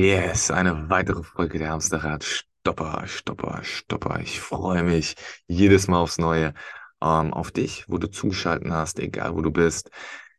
Yes, eine weitere Folge der Hamsterrad. Stopper, Stopper, Stopper. Ich freue mich jedes Mal aufs Neue ähm, auf dich, wo du zugeschaltet hast, egal wo du bist.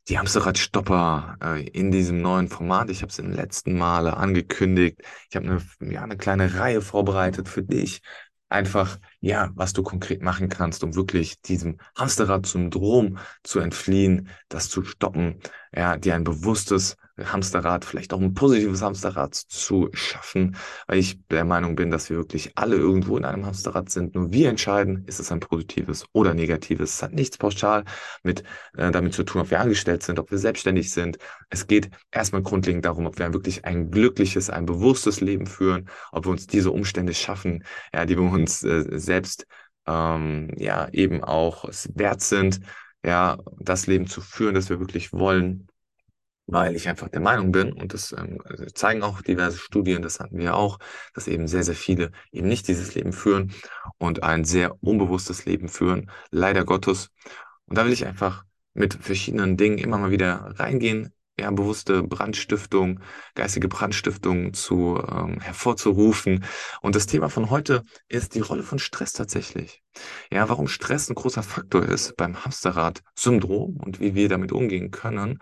Die Hamsterrad Stopper äh, in diesem neuen Format. Ich habe es den letzten Male angekündigt. Ich habe eine, ja, eine kleine Reihe vorbereitet für dich. Einfach, ja, was du konkret machen kannst, um wirklich diesem Hamsterrad-Syndrom zu entfliehen, das zu stoppen, ja, dir ein bewusstes Hamsterrad, vielleicht auch ein positives Hamsterrad zu schaffen, weil ich der Meinung bin, dass wir wirklich alle irgendwo in einem Hamsterrad sind. Nur wir entscheiden, ist es ein positives oder negatives. Es hat nichts pauschal mit äh, damit zu tun, ob wir angestellt sind, ob wir selbstständig sind. Es geht erstmal grundlegend darum, ob wir wirklich ein glückliches, ein bewusstes Leben führen, ob wir uns diese Umstände schaffen, ja, die wir uns äh, selbst ähm, ja eben auch wert sind, ja, das Leben zu führen, das wir wirklich wollen weil ich einfach der Meinung bin, und das ähm, also zeigen auch diverse Studien, das hatten wir auch, dass eben sehr, sehr viele eben nicht dieses Leben führen und ein sehr unbewusstes Leben führen, leider Gottes. Und da will ich einfach mit verschiedenen Dingen immer mal wieder reingehen, ja, bewusste Brandstiftung, geistige Brandstiftung zu ähm, hervorzurufen. Und das Thema von heute ist die Rolle von Stress tatsächlich. Ja, warum Stress ein großer Faktor ist beim Hamsterrad-Syndrom und wie wir damit umgehen können.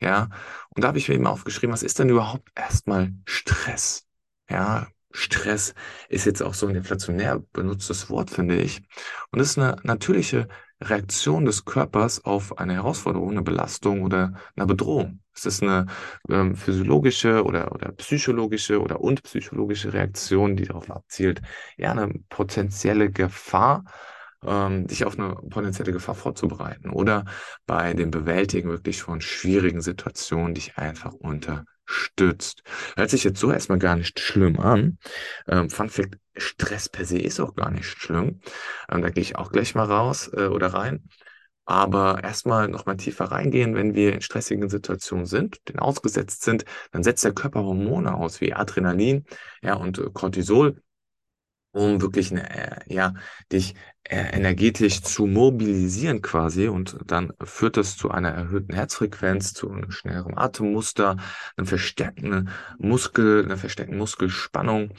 Ja, und da habe ich mir eben aufgeschrieben, was ist denn überhaupt erstmal Stress? Ja, Stress ist jetzt auch so ein inflationär benutztes Wort, finde ich. Und es ist eine natürliche Reaktion des Körpers auf eine Herausforderung, eine Belastung oder eine Bedrohung. Es ist eine ähm, physiologische oder, oder psychologische oder und psychologische Reaktion, die darauf abzielt, ja, eine potenzielle Gefahr, ähm, dich auf eine potenzielle Gefahr vorzubereiten oder bei dem Bewältigen wirklich von schwierigen Situationen dich einfach unterstützt. Hört sich jetzt so erstmal gar nicht schlimm an. Ähm, Fun Fact, Stress per se ist auch gar nicht schlimm. Ähm, da gehe ich auch gleich mal raus äh, oder rein. Aber erstmal nochmal tiefer reingehen, wenn wir in stressigen Situationen sind, den ausgesetzt sind, dann setzt der Körper Hormone aus wie Adrenalin ja, und äh, Cortisol, um wirklich eine, äh, ja, dich äh, energetisch zu mobilisieren quasi. Und dann führt das zu einer erhöhten Herzfrequenz, zu einem schnelleren Atemmuster, einem verstärkten Muskel, einer verstärkten Muskelspannung.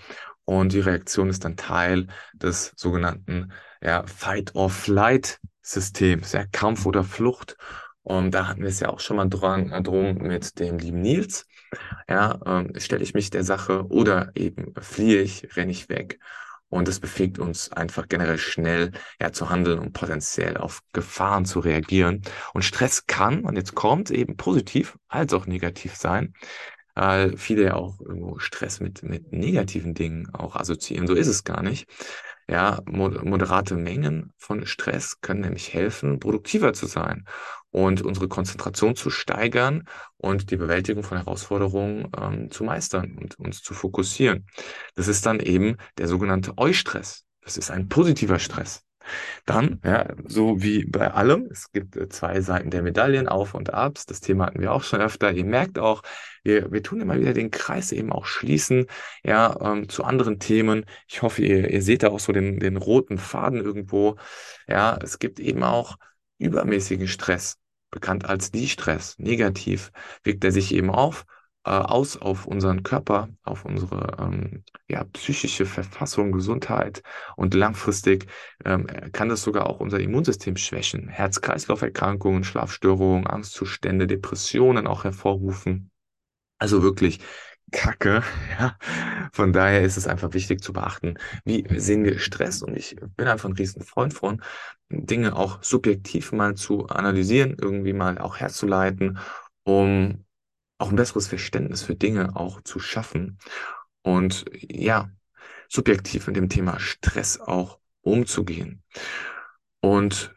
Und die Reaktion ist dann Teil des sogenannten ja, Fight-or-Flight-Systems, ja, Kampf oder Flucht. Und da hatten wir es ja auch schon mal dran, äh, drum mit dem lieben Nils. Ja, ähm, stelle ich mich der Sache oder eben fliehe ich, renne ich weg. Und es befähigt uns einfach generell schnell ja, zu handeln und potenziell auf Gefahren zu reagieren. Und Stress kann, und jetzt kommt eben positiv als auch negativ sein weil viele ja auch irgendwo Stress mit, mit negativen Dingen auch assoziieren. So ist es gar nicht. Ja, moderate Mengen von Stress können nämlich helfen, produktiver zu sein und unsere Konzentration zu steigern und die Bewältigung von Herausforderungen ähm, zu meistern und uns zu fokussieren. Das ist dann eben der sogenannte Eustress. Das ist ein positiver Stress. Dann, ja, so wie bei allem, es gibt äh, zwei Seiten der Medaillen, Auf und Abs. Das Thema hatten wir auch schon öfter. Ihr merkt auch, wir, wir tun immer wieder den Kreis eben auch schließen, ja, ähm, zu anderen Themen. Ich hoffe, ihr, ihr seht da auch so den, den roten Faden irgendwo. Ja, es gibt eben auch übermäßigen Stress, bekannt als Die-Stress. Negativ wirkt er sich eben auf aus auf unseren Körper, auf unsere ähm, ja, psychische Verfassung, Gesundheit und langfristig ähm, kann das sogar auch unser Immunsystem schwächen. Herz-Kreislauf-Erkrankungen, Schlafstörungen, Angstzustände, Depressionen auch hervorrufen. Also wirklich Kacke. Ja. Von daher ist es einfach wichtig zu beachten, wie sehen wir Stress. Und ich bin einfach ein riesen Freund von, Dinge auch subjektiv mal zu analysieren, irgendwie mal auch herzuleiten, um auch ein besseres Verständnis für Dinge auch zu schaffen und ja, subjektiv mit dem Thema Stress auch umzugehen. Und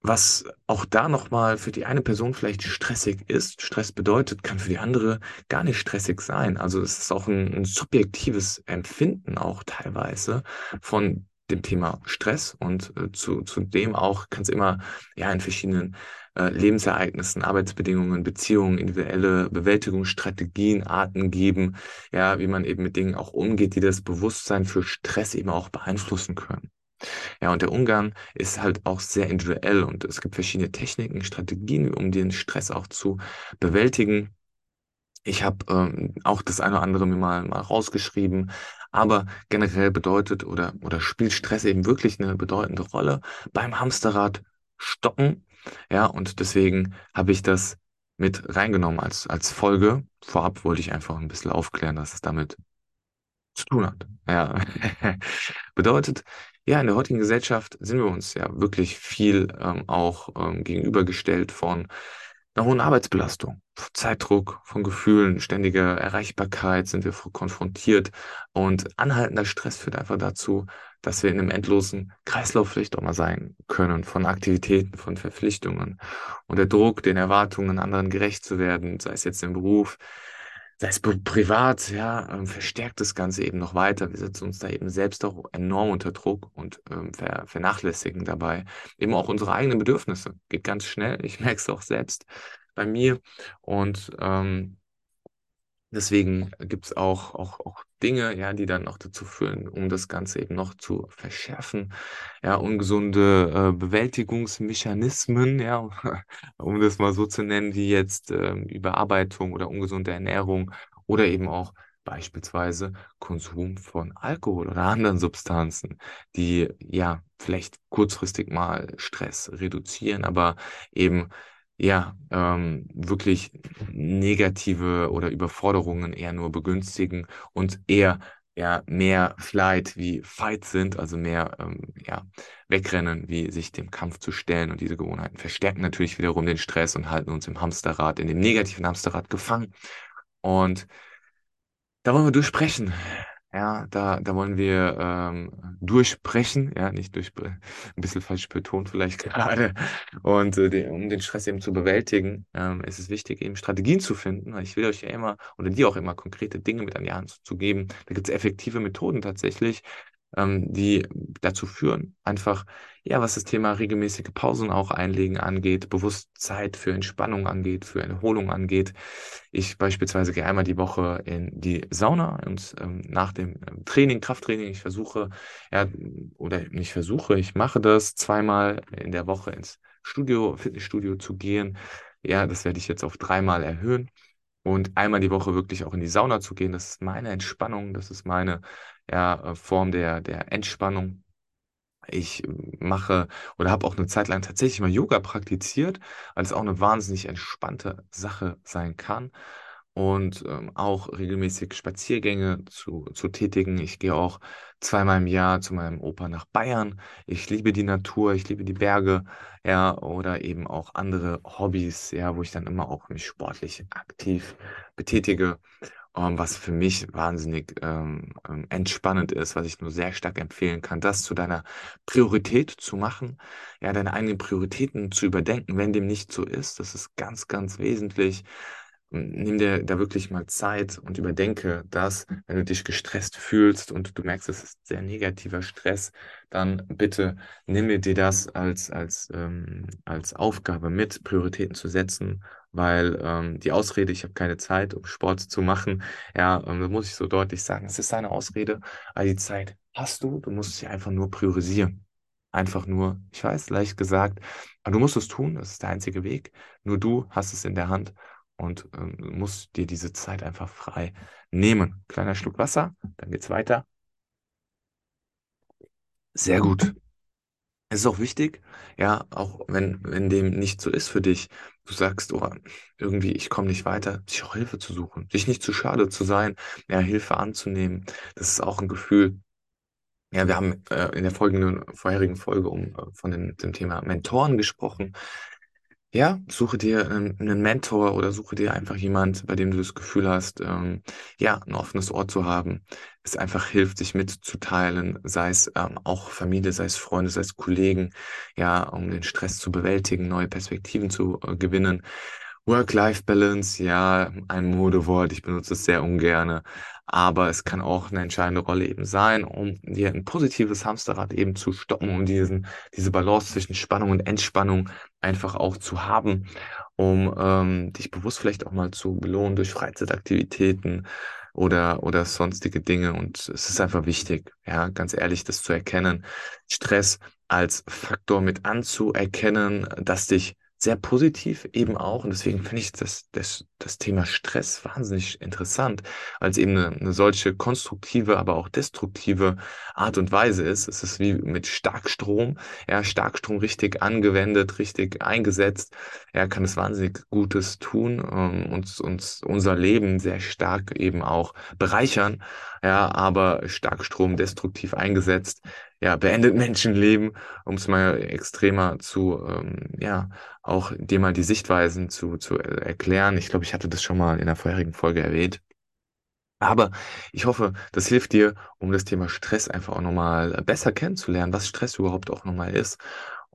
was auch da nochmal für die eine Person vielleicht stressig ist, Stress bedeutet, kann für die andere gar nicht stressig sein. Also es ist auch ein, ein subjektives Empfinden auch teilweise von dem Thema Stress und äh, zu, zu dem auch kann es immer ja in verschiedenen äh, Lebensereignissen, Arbeitsbedingungen, Beziehungen, individuelle Bewältigungsstrategien, Arten geben, ja, wie man eben mit Dingen auch umgeht, die das Bewusstsein für Stress eben auch beeinflussen können. Ja, und der Umgang ist halt auch sehr individuell und es gibt verschiedene Techniken, Strategien, um den Stress auch zu bewältigen. Ich habe ähm, auch das eine oder andere mir mal, mal rausgeschrieben. Aber generell bedeutet oder, oder spielt Stress eben wirklich eine bedeutende Rolle beim Hamsterrad stoppen. Ja, und deswegen habe ich das mit reingenommen als, als Folge. Vorab wollte ich einfach ein bisschen aufklären, dass es damit zu tun hat. Ja. Bedeutet, ja, in der heutigen Gesellschaft sind wir uns ja wirklich viel ähm, auch ähm, gegenübergestellt von einer hohen Arbeitsbelastung, Zeitdruck, von Gefühlen, ständiger Erreichbarkeit sind wir konfrontiert. Und anhaltender Stress führt einfach dazu, dass wir in einem endlosen Kreislauf vielleicht auch mal sein können von Aktivitäten, von Verpflichtungen. Und der Druck, den Erwartungen anderen gerecht zu werden, sei es jetzt im Beruf, sei es privat, ja, ähm, verstärkt das Ganze eben noch weiter. Wir setzen uns da eben selbst auch enorm unter Druck und ähm, ver vernachlässigen dabei eben auch unsere eigenen Bedürfnisse. Geht ganz schnell. Ich merke es auch selbst bei mir. Und ähm, Deswegen gibt es auch, auch, auch Dinge, ja, die dann noch dazu führen, um das Ganze eben noch zu verschärfen. Ja, ungesunde äh, Bewältigungsmechanismen, ja, um das mal so zu nennen, wie jetzt ähm, Überarbeitung oder ungesunde Ernährung oder eben auch beispielsweise Konsum von Alkohol oder anderen Substanzen, die ja vielleicht kurzfristig mal Stress reduzieren, aber eben ja, ähm, wirklich negative oder Überforderungen eher nur begünstigen und eher ja, mehr Flight wie Fight sind, also mehr ähm, ja, wegrennen, wie sich dem Kampf zu stellen. Und diese Gewohnheiten verstärken natürlich wiederum den Stress und halten uns im Hamsterrad, in dem negativen Hamsterrad gefangen. Und da wollen wir durchsprechen. Ja, da, da wollen wir ähm, durchbrechen, ja, nicht durch, ein bisschen falsch betont vielleicht gerade. Und äh, den, um den Stress eben zu bewältigen, ähm, ist es wichtig, eben Strategien zu finden. Ich will euch ja immer oder dir auch immer konkrete Dinge mit an die Hand zu geben. Da gibt es effektive Methoden tatsächlich, ähm, die dazu führen, einfach, ja, was das Thema regelmäßige Pausen auch einlegen angeht, bewusst Zeit für Entspannung angeht, für Erholung angeht. Ich beispielsweise gehe einmal die Woche in die Sauna und ähm, nach dem ähm, Training, Krafttraining, ich versuche, ja, oder nicht versuche, ich mache das zweimal in der Woche ins Studio, Fitnessstudio zu gehen. Ja, das werde ich jetzt auf dreimal erhöhen. Und einmal die Woche wirklich auch in die Sauna zu gehen, das ist meine Entspannung, das ist meine ja, Form der, der Entspannung. Ich mache oder habe auch eine Zeit lang tatsächlich mal Yoga praktiziert, weil es auch eine wahnsinnig entspannte Sache sein kann und ähm, auch regelmäßig Spaziergänge zu, zu tätigen. Ich gehe auch zweimal im Jahr zu meinem Opa nach Bayern. Ich liebe die Natur, ich liebe die Berge, ja, oder eben auch andere Hobbys, ja, wo ich dann immer auch mich sportlich aktiv betätige, ähm, was für mich wahnsinnig ähm, ähm entspannend ist, was ich nur sehr stark empfehlen kann, das zu deiner Priorität zu machen, ja, deine eigenen Prioritäten zu überdenken, wenn dem nicht so ist. Das ist ganz, ganz wesentlich nimm dir da wirklich mal Zeit und überdenke das, wenn du dich gestresst fühlst und du merkst, es ist sehr negativer Stress, dann bitte nimm dir das als, als, ähm, als Aufgabe mit, Prioritäten zu setzen, weil ähm, die Ausrede, ich habe keine Zeit, um Sport zu machen, ja, ähm, da muss ich so deutlich sagen, es ist eine Ausrede, aber die Zeit hast du, du musst sie einfach nur priorisieren. Einfach nur, ich weiß, leicht gesagt, aber du musst es tun, das ist der einzige Weg. Nur du hast es in der Hand und ähm, musst dir diese Zeit einfach frei nehmen. Kleiner Schluck Wasser, dann geht's weiter. Sehr gut. Es ist auch wichtig, ja, auch wenn, wenn dem nicht so ist für dich, du sagst, oh, irgendwie, ich komme nicht weiter, sich auch Hilfe zu suchen, sich nicht zu schade zu sein, ja, Hilfe anzunehmen. Das ist auch ein Gefühl. Ja, wir haben äh, in der folgenden, vorherigen Folge um, äh, von dem, dem Thema Mentoren gesprochen. Ja, suche dir einen, einen Mentor oder suche dir einfach jemand, bei dem du das Gefühl hast, ähm, ja, ein offenes Ohr zu haben. Es einfach hilft, sich mitzuteilen, sei es ähm, auch Familie, sei es Freunde, sei es Kollegen, ja, um den Stress zu bewältigen, neue Perspektiven zu äh, gewinnen. Work-Life-Balance, ja, ein Modewort, ich benutze es sehr ungerne, aber es kann auch eine entscheidende Rolle eben sein, um dir ein positives Hamsterrad eben zu stoppen, um diesen, diese Balance zwischen Spannung und Entspannung einfach auch zu haben, um ähm, dich bewusst vielleicht auch mal zu belohnen durch Freizeitaktivitäten oder, oder sonstige Dinge. Und es ist einfach wichtig, ja, ganz ehrlich, das zu erkennen, Stress als Faktor mit anzuerkennen, das dich sehr positiv eben auch. Und deswegen finde ich das, das, das Thema Stress wahnsinnig interessant, es eben eine, eine solche konstruktive, aber auch destruktive Art und Weise ist. Es ist wie mit Starkstrom. Ja, Starkstrom richtig angewendet, richtig eingesetzt. Er ja, kann es wahnsinnig Gutes tun, ähm, uns, uns unser Leben sehr stark eben auch bereichern. Ja, aber Starkstrom destruktiv eingesetzt, ja, beendet Menschenleben, um es mal extremer zu, ähm, ja, auch dir mal die Sichtweisen zu, zu erklären. Ich glaube, ich hatte das schon mal in der vorherigen Folge erwähnt. Aber ich hoffe, das hilft dir, um das Thema Stress einfach auch nochmal besser kennenzulernen, was Stress überhaupt auch nochmal ist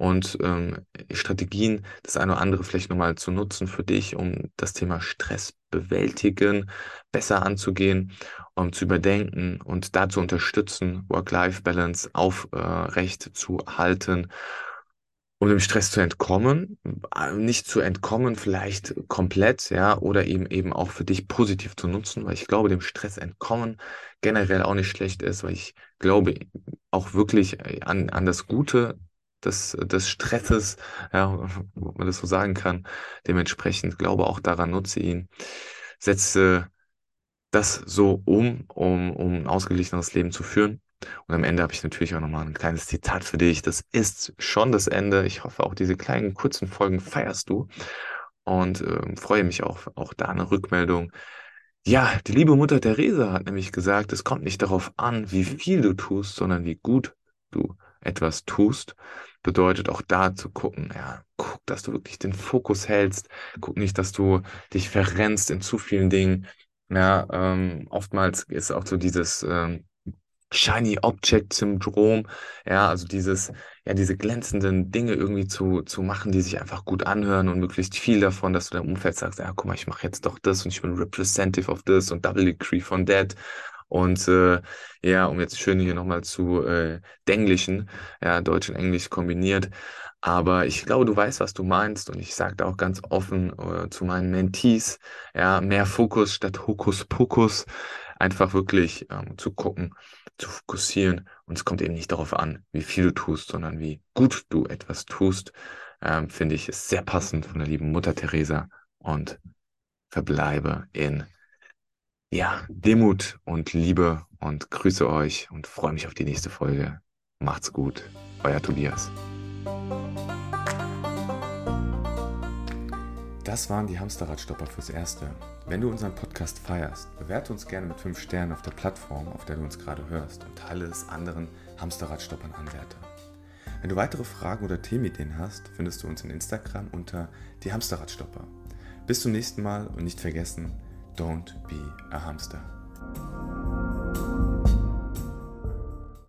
und ähm, Strategien, das eine oder andere vielleicht nochmal zu nutzen für dich, um das Thema Stress bewältigen, besser anzugehen, um zu überdenken und dazu unterstützen, Work-Life-Balance aufrecht äh, zu halten um dem Stress zu entkommen, äh, nicht zu entkommen, vielleicht komplett, ja, oder eben eben auch für dich positiv zu nutzen, weil ich glaube, dem Stress entkommen generell auch nicht schlecht ist, weil ich glaube auch wirklich an, an das Gute des, des Stresses, ja, ob man das so sagen kann. Dementsprechend glaube auch daran, nutze ihn, setze das so um, um, um ein ausgeglicheneres Leben zu führen. Und am Ende habe ich natürlich auch nochmal ein kleines Zitat für dich. Das ist schon das Ende. Ich hoffe, auch diese kleinen kurzen Folgen feierst du und äh, freue mich auch, auch da eine Rückmeldung. Ja, die liebe Mutter Theresa hat nämlich gesagt, es kommt nicht darauf an, wie viel du tust, sondern wie gut du etwas tust. Bedeutet auch da zu gucken, ja, guck, dass du wirklich den Fokus hältst. Guck nicht, dass du dich verrennst in zu vielen Dingen. Ja, ähm, oftmals ist auch so dieses ähm, Shiny Object Syndrom, ja, also dieses, ja, diese glänzenden Dinge irgendwie zu, zu machen, die sich einfach gut anhören und möglichst viel davon, dass du deinem Umfeld sagst, ja, guck mal, ich mache jetzt doch das und ich bin representative of this und double decree von that. Und äh, ja, um jetzt schön hier nochmal zu äh, Denglichen, ja, Deutsch und Englisch kombiniert. Aber ich glaube, du weißt, was du meinst. Und ich sage da auch ganz offen äh, zu meinen Mentees, ja, mehr Fokus statt Hokuspokus. Einfach wirklich ähm, zu gucken, zu fokussieren. Und es kommt eben nicht darauf an, wie viel du tust, sondern wie gut du etwas tust. Ähm, Finde ich ist sehr passend von der lieben Mutter Teresa und verbleibe in ja, Demut und Liebe und grüße euch und freue mich auf die nächste Folge. Macht's gut, euer Tobias. Das waren die Hamsterradstopper fürs Erste. Wenn du unseren Podcast feierst, bewerte uns gerne mit 5 Sternen auf der Plattform, auf der du uns gerade hörst und teile es anderen Hamsterradstoppern Anwärter. Wenn du weitere Fragen oder Themenideen hast, findest du uns in Instagram unter die Hamsterradstopper. Bis zum nächsten Mal und nicht vergessen, don't be a hamster.